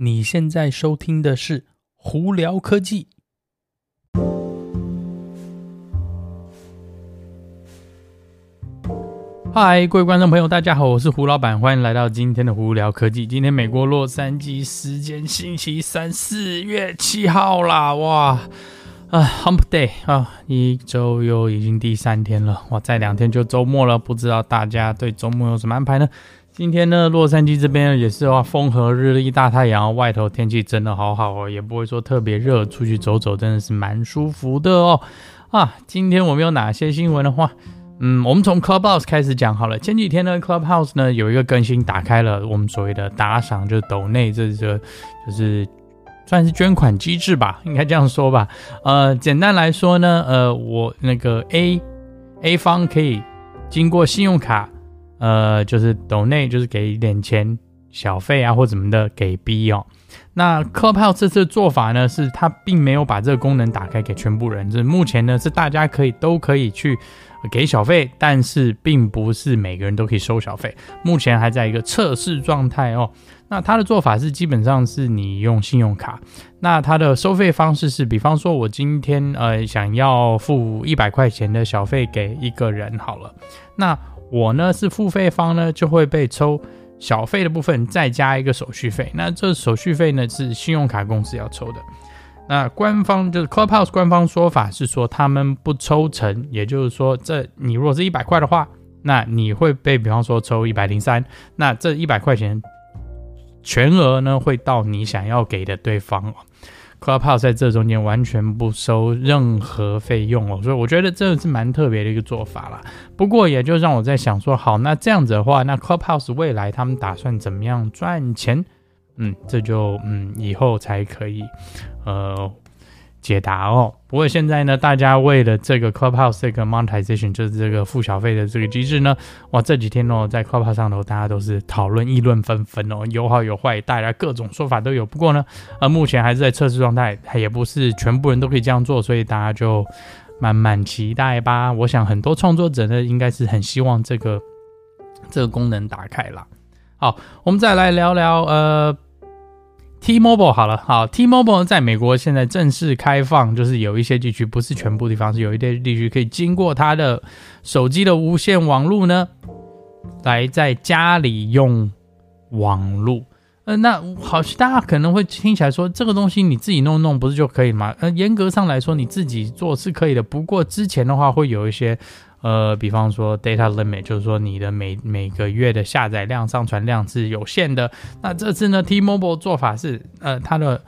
你现在收听的是《胡聊科技》。嗨，各位观众朋友，大家好，我是胡老板，欢迎来到今天的《胡聊科技》。今天美国洛杉矶时间星期三，四月七号啦，哇！啊，Hump Day 啊，一周又已经第三天了，哇，再两天就周末了，不知道大家对周末有什么安排呢？今天呢，洛杉矶这边也是哇，风和日丽，大太阳，外头天气真的好好哦，也不会说特别热，出去走走真的是蛮舒服的哦。啊，今天我们有哪些新闻的话，嗯，我们从 Clubhouse 开始讲好了。前几天呢，Clubhouse 呢有一个更新，打开了我们所谓的打赏，就是抖内这个就是。算是捐款机制吧，应该这样说吧。呃，简单来说呢，呃，我那个 A A 方可以经过信用卡，呃，就是斗内就是给一点钱小费啊或怎么的给 B 哦。那 Clubhouse 这次做法呢，是它并没有把这个功能打开给全部人，就是目前呢是大家可以都可以去给小费，但是并不是每个人都可以收小费，目前还在一个测试状态哦。那它的做法是，基本上是你用信用卡，那它的收费方式是，比方说我今天呃想要付一百块钱的小费给一个人好了，那我呢是付费方呢，就会被抽小费的部分再加一个手续费，那这手续费呢是信用卡公司要抽的。那官方就是 Clubhouse 官方说法是说他们不抽成，也就是说这你如果是一百块的话，那你会被比方说抽一百零三，那这一百块钱。全额呢会到你想要给的对方，Clubhouse 在这中间完全不收任何费用哦，所以我觉得这是蛮特别的一个做法啦。不过也就让我在想说，好，那这样子的话，那 Clubhouse 未来他们打算怎么样赚钱？嗯，这就嗯以后才可以，呃。解答哦，不过现在呢，大家为了这个 Clubhouse 这个 monetization 就是这个付小费的这个机制呢，哇，这几天哦，在 Clubhouse 上头大家都是讨论议论纷纷哦，有好有坏，大家各种说法都有。不过呢，呃，目前还是在测试状态，也不是全部人都可以这样做，所以大家就慢慢期待吧。我想很多创作者呢，应该是很希望这个这个功能打开了。好，我们再来聊聊呃。T-Mobile 好了，好，T-Mobile 在美国现在正式开放，就是有一些地区，不是全部地方，是有一些地区可以经过它的手机的无线网络呢，来在家里用网络。呃，那好，大家可能会听起来说，这个东西你自己弄弄不是就可以吗？呃，严格上来说，你自己做是可以的，不过之前的话会有一些。呃，比方说 data limit，就是说你的每每个月的下载量、上传量是有限的。那这次呢，T-Mobile 做法是，呃，它的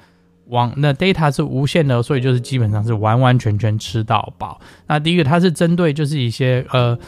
网那 data 是无限的，所以就是基本上是完完全全吃到饱。那第一个，它是针对就是一些呃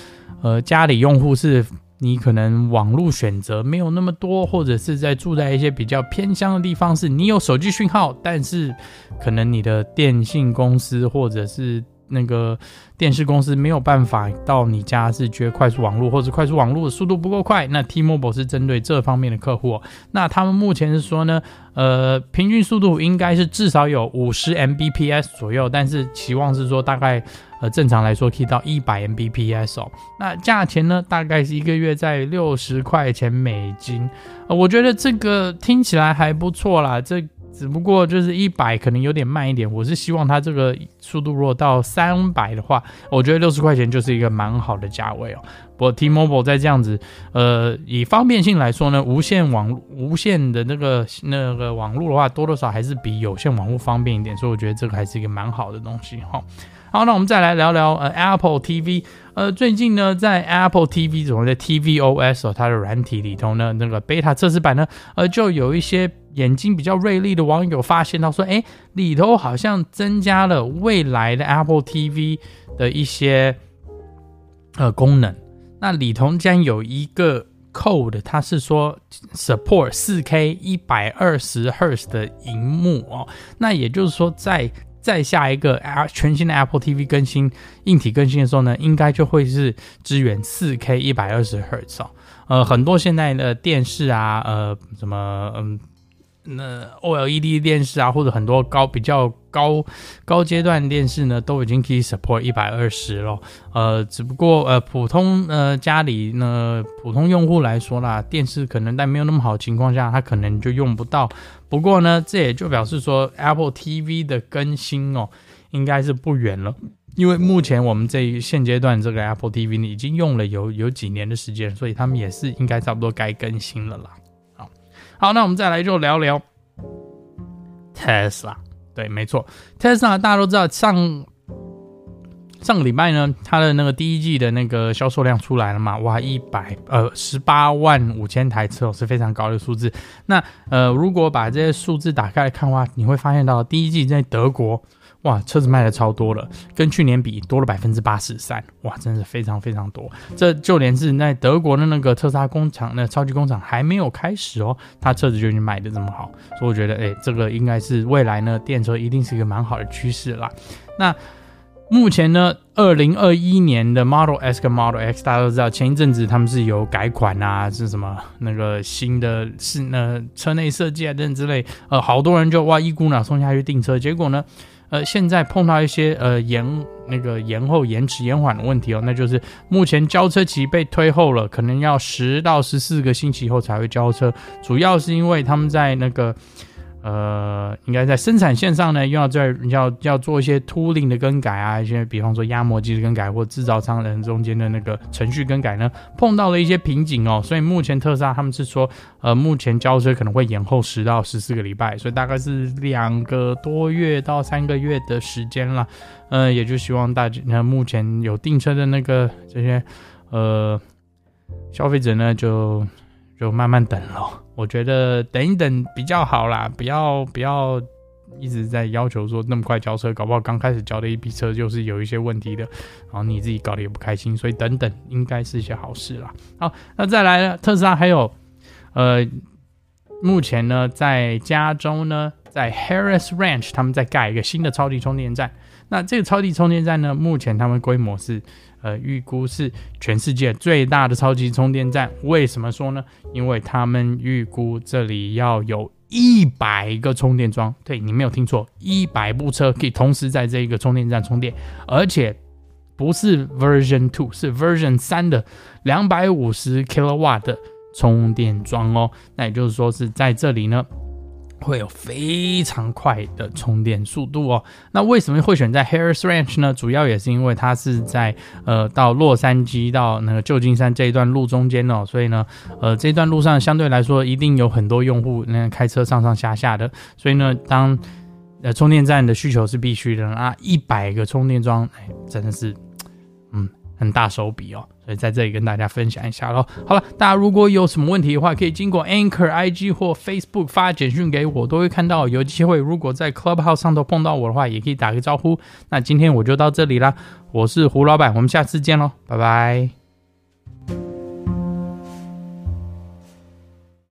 呃家里用户，是你可能网络选择没有那么多，或者是在住在一些比较偏乡的地方，是你有手机讯号，但是可能你的电信公司或者是那个电视公司没有办法到你家，是缺快速网络，或者快速网络的速度不够快。那 T-Mobile 是针对这方面的客户。那他们目前是说呢，呃，平均速度应该是至少有五十 Mbps 左右，但是期望是说大概呃正常来说可以到一百 Mbps 哦。那价钱呢，大概是一个月在六十块钱美金。我觉得这个听起来还不错啦，这。只不过就是一百可能有点慢一点，我是希望它这个速度如果到三百的话，我觉得六十块钱就是一个蛮好的价位哦。不过 T-Mobile 在这样子，呃，以方便性来说呢，无线网无线的那个那个网络的话，多多少还是比有线网络方便一点，所以我觉得这个还是一个蛮好的东西哈。好，那我们再来聊聊呃 Apple TV，呃，最近呢在 Apple TV 怎么在 tvOS 哦它的软体里头呢，那个 beta 测试版呢，呃，就有一些。眼睛比较锐利的网友发现到说，诶，里头好像增加了未来的 Apple TV 的一些呃功能。那里头将有一个 code，它是说 support 4K 一百二十赫兹的荧幕哦。那也就是说在，再下一个全新的 Apple TV 更新硬体更新的时候呢，应该就会是支援 4K 一百二十赫兹哦。呃，很多现在的电视啊，呃，什么嗯。那 OLED 电视啊，或者很多高比较高高阶段电视呢，都已经可以 support 一百二十了。呃，只不过呃，普通呃家里呢，普通用户来说啦，电视可能在没有那么好的情况下，它可能就用不到。不过呢，这也就表示说 Apple TV 的更新哦，应该是不远了。因为目前我们这一现阶段这个 Apple TV 呢，已经用了有有几年的时间，所以他们也是应该差不多该更新了啦。好，那我们再来就聊聊 Tesla。对，没错，Tesla 大家都知道，上上个礼拜呢，它的那个第一季的那个销售量出来了嘛，哇，一百呃十八万五千台车，是非常高的数字。那呃，如果把这些数字打开来看的话，你会发现到第一季在德国。哇，车子卖的超多了，跟去年比多了百分之八十三，哇，真是非常非常多。这就连是在德国的那个特斯拉工厂，那超级工厂还没有开始哦，它车子就已经卖的这么好，所以我觉得，哎，这个应该是未来呢，电车一定是一个蛮好的趋势啦。那目前呢，二零二一年的 Model S 跟 Model X，大家都知道，前一阵子他们是有改款啊，是什么那个新的是那车内设计啊等等之类，呃，好多人就哇一股脑冲下去订车，结果呢？呃，现在碰到一些呃延那个延后、延迟、延缓的问题哦，那就是目前交车期被推后了，可能要十到十四个星期以后才会交车，主要是因为他们在那个。呃，应该在生产线上呢，又要在要要做一些 tooling 的更改啊，一些比方说压模机的更改，或制造商人中间的那个程序更改呢，碰到了一些瓶颈哦，所以目前特斯拉他们是说，呃，目前交车可能会延后十到十四个礼拜，所以大概是两个多月到三个月的时间了，呃，也就希望大家，那目前有订车的那个这些呃消费者呢，就就慢慢等咯。我觉得等一等比较好啦，不要不要一直在要求说那么快交车，搞不好刚开始交的一批车就是有一些问题的，然后你自己搞得也不开心，所以等等应该是一些好事啦。好，那再来呢，特斯拉还有，呃，目前呢在加州呢，在 Harris Ranch 他们在盖一个新的超级充电站，那这个超级充电站呢，目前他们规模是。呃，预估是全世界最大的超级充电站。为什么说呢？因为他们预估这里要有一百个充电桩。对，你没有听错，一百部车可以同时在这一个充电站充电，而且不是 Version Two，是 Version 三的两百五十 kW 的充电桩哦。那也就是说是在这里呢。会有非常快的充电速度哦。那为什么会选在 Harris Ranch 呢？主要也是因为它是在呃到洛杉矶到那个旧金山这一段路中间哦，所以呢，呃这段路上相对来说一定有很多用户那开车上上下下的，所以呢，当呃充电站的需求是必须的啊，一百个充电桩，哎，真的是嗯很大手笔哦。所以在这里跟大家分享一下喽。好了，大家如果有什么问题的话，可以经过 Anchor IG 或 Facebook 发简讯给我，都会看到。有机会如果在 Clubhouse 上头碰到我的话，也可以打个招呼。那今天我就到这里啦，我是胡老板，我们下次见喽，拜拜。